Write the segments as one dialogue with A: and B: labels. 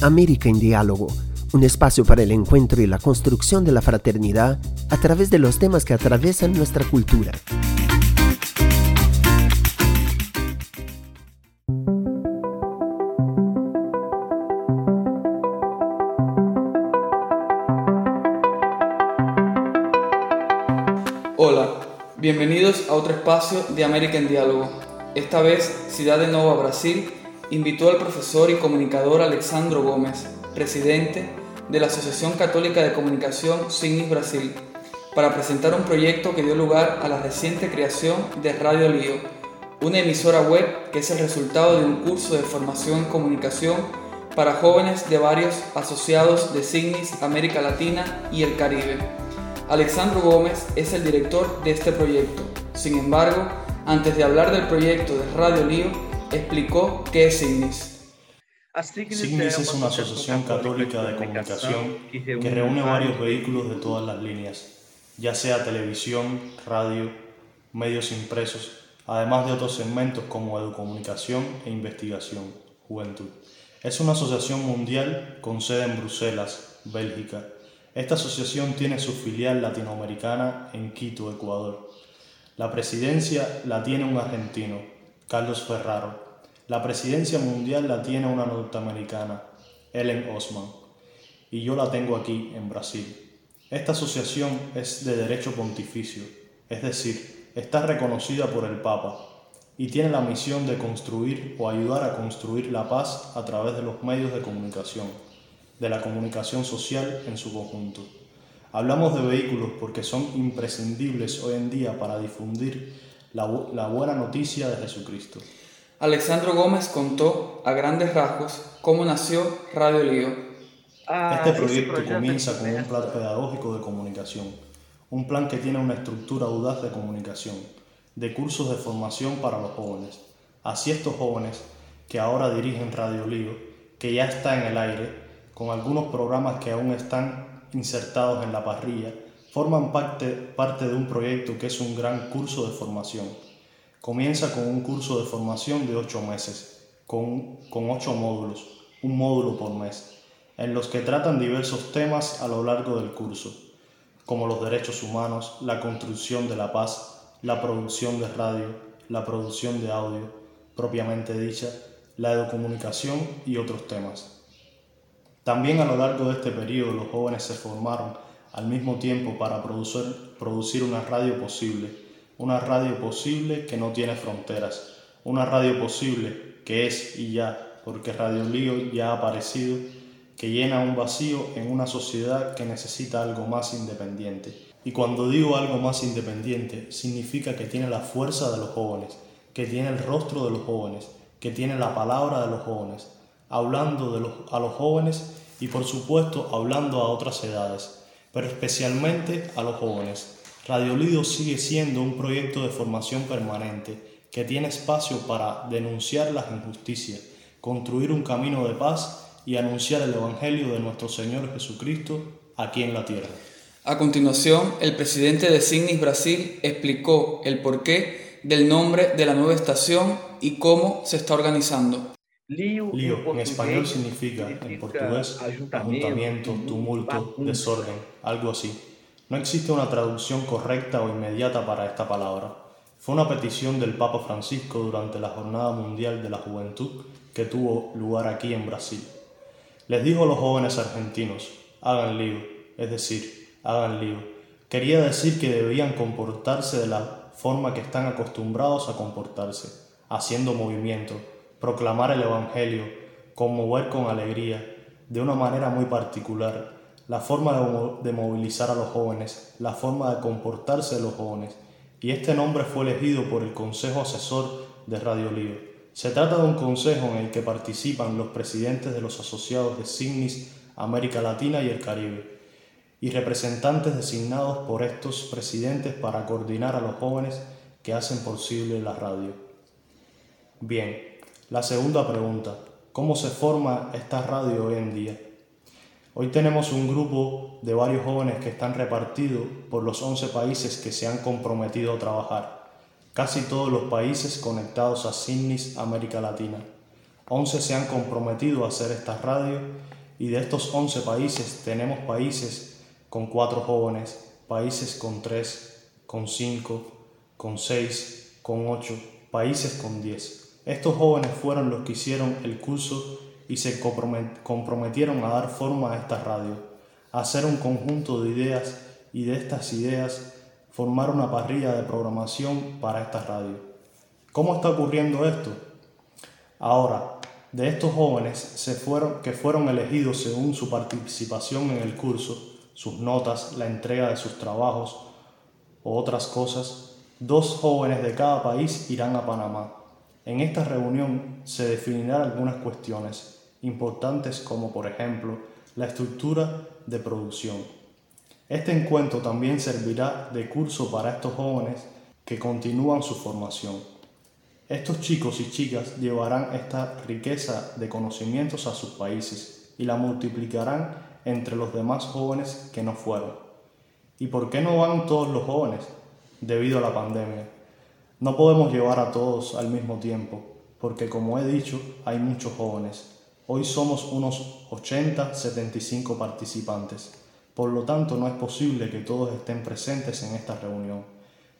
A: América en Diálogo, un espacio para el encuentro y la construcción de la fraternidad a través de los temas que atraviesan nuestra cultura.
B: Hola, bienvenidos a otro espacio de América en Diálogo. Esta vez, Ciudad de Nova, Brasil, invitó al profesor y comunicador Alexandro Gómez, presidente de la Asociación Católica de Comunicación Signis Brasil, para presentar un proyecto que dio lugar a la reciente creación de Radio Lío, una emisora web que es el resultado de un curso de formación en comunicación para jóvenes de varios asociados de Signis América Latina y el Caribe. Alexandro Gómez es el director de este proyecto. Sin embargo, antes de hablar del proyecto de Radio Lío, explicó qué es Signis.
C: Signis es una asociación católica de comunicación que reúne varios vehículos de todas las líneas, ya sea televisión, radio, medios impresos, además de otros segmentos como educomunicación e investigación, juventud. Es una asociación mundial con sede en Bruselas, Bélgica. Esta asociación tiene su filial latinoamericana en Quito, Ecuador. La presidencia la tiene un argentino, Carlos Ferraro. La presidencia mundial la tiene una norteamericana, Ellen Osman, y yo la tengo aquí, en Brasil. Esta asociación es de derecho pontificio, es decir, está reconocida por el Papa y tiene la misión de construir o ayudar a construir la paz a través de los medios de comunicación, de la comunicación social en su conjunto. Hablamos de vehículos porque son imprescindibles hoy en día para difundir la, buena noticia de Jesucristo.
B: Alexandro Gómez contó a grandes rasgos cómo nació Radio Lío.
C: Ah, este proyecto comienza con un plan pedagógico de comunicación, un plan que tiene una estructura audaz de comunicación, de cursos de formación para los jóvenes. Así estos jóvenes que ahora dirigen Radio Lío, que ya está en el aire, con algunos programas que aún están insertados en la parrilla, forman parte, parte de un proyecto que es un gran curso de formación. Comienza con un curso de formación de ocho meses, con, con ocho módulos, un módulo por mes, en los que tratan diversos temas a lo largo del curso, como los derechos humanos, la construcción de la paz, la producción de radio, la producción de audio, propiamente dicha, la educomunicación y otros temas. También a lo largo de este periodo los jóvenes se formaron al mismo tiempo para producir, una radio posible, una radio posible que no tiene fronteras, una radio posible que es y ya, porque Radio Lío ya ha aparecido, que llena un vacío en una sociedad que necesita algo más independiente. Y cuando digo algo más independiente, significa que tiene la fuerza de los jóvenes, que tiene el rostro de los jóvenes, que tiene la palabra de los jóvenes, hablando a los jóvenes y por supuesto hablando a otras edades pero especialmente a los jóvenes. Radio Lido sigue siendo un proyecto de formación permanente que tiene espacio para denunciar las injusticias, construir un camino de paz y anunciar el Evangelio de nuestro Señor Jesucristo aquí en la tierra.
B: A continuación, el presidente de Signis Brasil explicó el porqué del nombre de la nueva estación y cómo se está organizando.
C: Lío, en español significa, en portugués, ayuntamiento, tumulto, desorden, algo así. No existe una traducción correcta o inmediata para esta palabra. Fue una petición del Papa Francisco durante la Jornada Mundial de la Juventud que tuvo lugar aquí en Brasil. Les dijo a los jóvenes argentinos, hagan lío, es decir, hagan lío. Quería decir que debían comportarse de la forma que están acostumbrados a comportarse, haciendo movimiento, proclamar el Evangelio, conmover con alegría, de una manera muy particular, la forma de, movilizar a los jóvenes, la forma de comportarse de los jóvenes, y este nombre fue elegido por el Consejo Asesor de Radio Lío. Se trata de un consejo en el que participan los presidentes de los asociados de Signis, América Latina y el Caribe, y representantes designados por estos presidentes para coordinar a los jóvenes que hacen posible la radio. Bien, la segunda pregunta, ¿cómo se forma esta radio hoy en día? Hoy tenemos un grupo de varios jóvenes que están repartidos por los 11 países que se han comprometido a trabajar, casi todos los países conectados a Signis América Latina. 11 se han comprometido a hacer esta radio y de estos 11 países tenemos países con 4 jóvenes, países con 3, con 5, con 6, con 8, países con 10. Estos jóvenes fueron los que hicieron el curso y se comprometieron a dar forma a esta radio, a hacer un conjunto de ideas y de estas ideas formar una parrilla de programación para esta radio. ¿Cómo está ocurriendo esto? Ahora, de estos jóvenes que fueron elegidos según su participación en el curso, sus notas, la entrega de sus trabajos o otras cosas, dos jóvenes de cada país irán a Panamá. En esta reunión se definirán algunas cuestiones importantes como por ejemplo la estructura de producción. Este encuentro también servirá de curso para estos jóvenes que continúan su formación. Estos chicos y chicas llevarán esta riqueza de conocimientos a sus países y la multiplicarán entre los demás jóvenes que no fueron. ¿Y por qué no van todos los jóvenes? Debido a la pandemia. No podemos llevar a todos al mismo tiempo, porque como he dicho, hay muchos jóvenes. Hoy somos unos 80, 75 participantes. Por lo tanto, no es posible que todos estén presentes en esta reunión.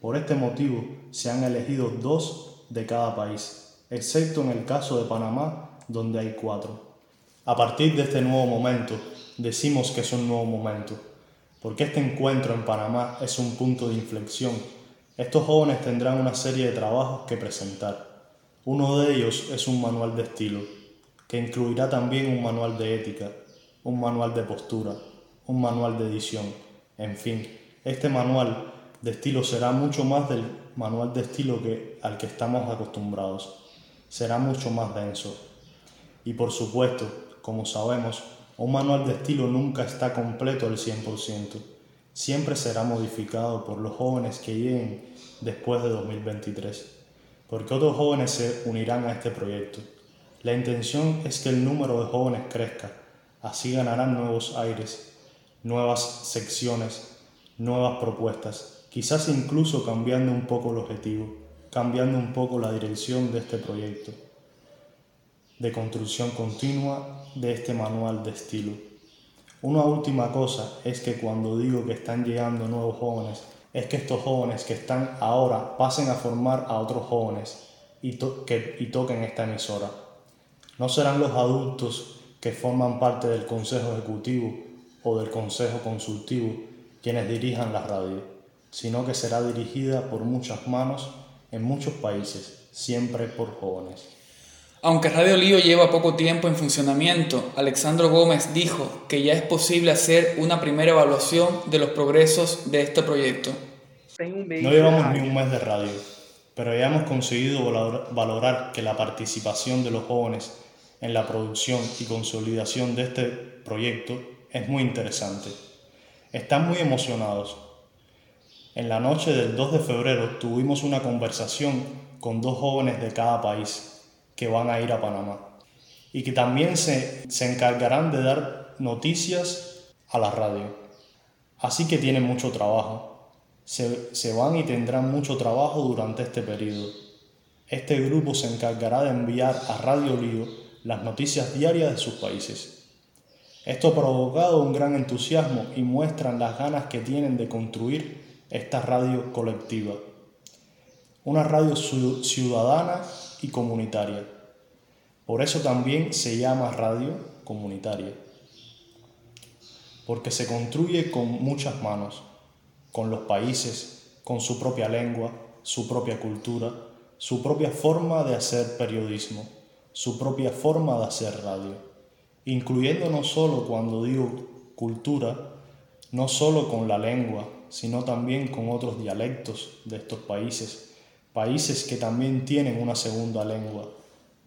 C: Por este motivo, se han elegido dos de cada país, excepto en el caso de Panamá, donde hay cuatro. A partir de este nuevo momento, decimos que es un nuevo momento, porque este encuentro en Panamá es un punto de inflexión. Estos jóvenes tendrán una serie de trabajos que presentar. Uno de ellos es un manual de estilo, que incluirá también un manual de ética, un manual de postura, un manual de edición. En fin, este manual de estilo será mucho más del manual de estilo que, al que estamos acostumbrados. Será mucho más denso. Y por supuesto, como sabemos, un manual de estilo nunca está completo al 100%. Siempre será modificado por los jóvenes que lleguen después de 2023, porque otros jóvenes se unirán a este proyecto. La intención es que el número de jóvenes crezca, así ganarán nuevos aires, nuevas secciones, nuevas propuestas quizás incluso cambiando un poco el objetivo, cambiando un poco la dirección de este proyecto de construcción continua de este manual de estilo. Una última cosa es que cuando digo que están llegando nuevos jóvenes, es que estos jóvenes que están ahora pasen a formar a otros jóvenes y, que, y toquen esta emisora. No serán los adultos que forman parte del Consejo Ejecutivo o del Consejo Consultivo quienes dirijan la radio sino que será dirigida por muchas manos en muchos países, siempre por jóvenes.
B: Aunque Radio Lío lleva poco tiempo en funcionamiento, Alexandro Gómez dijo que ya es posible hacer una primera evaluación de los progresos de este proyecto.
C: No llevamos ni un mes de radio, pero ya hemos conseguido valorar que la participación de los jóvenes en la producción y consolidación de este proyecto es muy interesante. Están muy emocionados en la noche del 2 de febrero tuvimos una conversación con dos jóvenes de cada país que van a ir a Panamá y que también se, encargarán de dar noticias a la radio. Así que tienen mucho trabajo. Se, se van y tendrán mucho trabajo durante este periodo. Este grupo se encargará de enviar a Radio Lío las noticias diarias de sus países. Esto ha provocado un gran entusiasmo y muestran las ganas que tienen de construir esta radio colectiva, una radio ciudadana y comunitaria. Por eso también se llama radio comunitaria, porque se construye con muchas manos, con los países, con su propia lengua, su propia cultura, su propia forma de hacer periodismo, su propia forma de hacer radio, incluyendo no solo cuando digo cultura, no solo con la lengua, sino también con otros dialectos de estos países, países que también tienen una segunda lengua.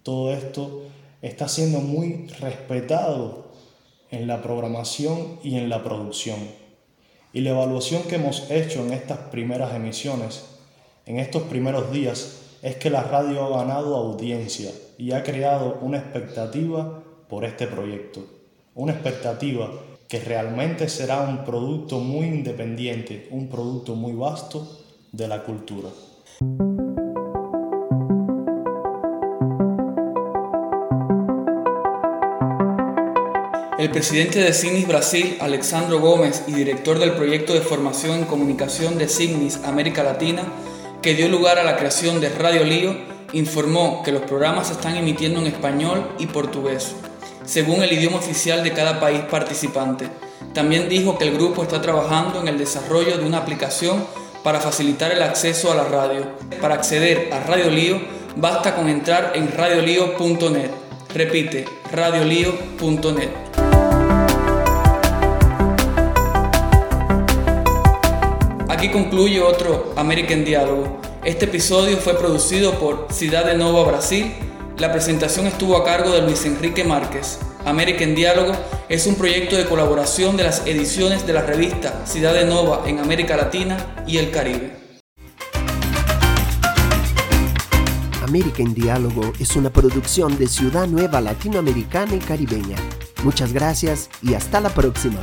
C: Todo esto está siendo muy respetado en la programación y en la producción. Y la evaluación que hemos hecho en estas primeras emisiones, en estos primeros días, es que la radio ha ganado audiencia y ha creado una expectativa por este proyecto. Una expectativa que realmente será un producto muy independiente, un producto muy vasto de la cultura.
B: El presidente de CIGNIS Brasil, Alexandro Gómez, y director del proyecto de formación en comunicación de CIGNIS América Latina, que dio lugar a la creación de Radio Lío, informó que los programas se están emitiendo en español y portugués, según el idioma oficial de cada país participante. También dijo que el grupo está trabajando en el desarrollo de una aplicación para facilitar el acceso a la radio. Para acceder a Radio Lío, basta con entrar en radiolío.net. Repite, radiolío.net. Aquí concluye otro American Diálogo. Este episodio fue producido por Ciudad de Nova Brasil. La presentación estuvo a cargo de Luis Enrique Márquez. American Diálogo es un proyecto de colaboración de las ediciones de la revista Ciudad de Nova en América Latina y el Caribe.
A: América en Diálogo es una producción de Ciudad Nueva Latinoamericana y Caribeña. Muchas gracias y hasta la próxima.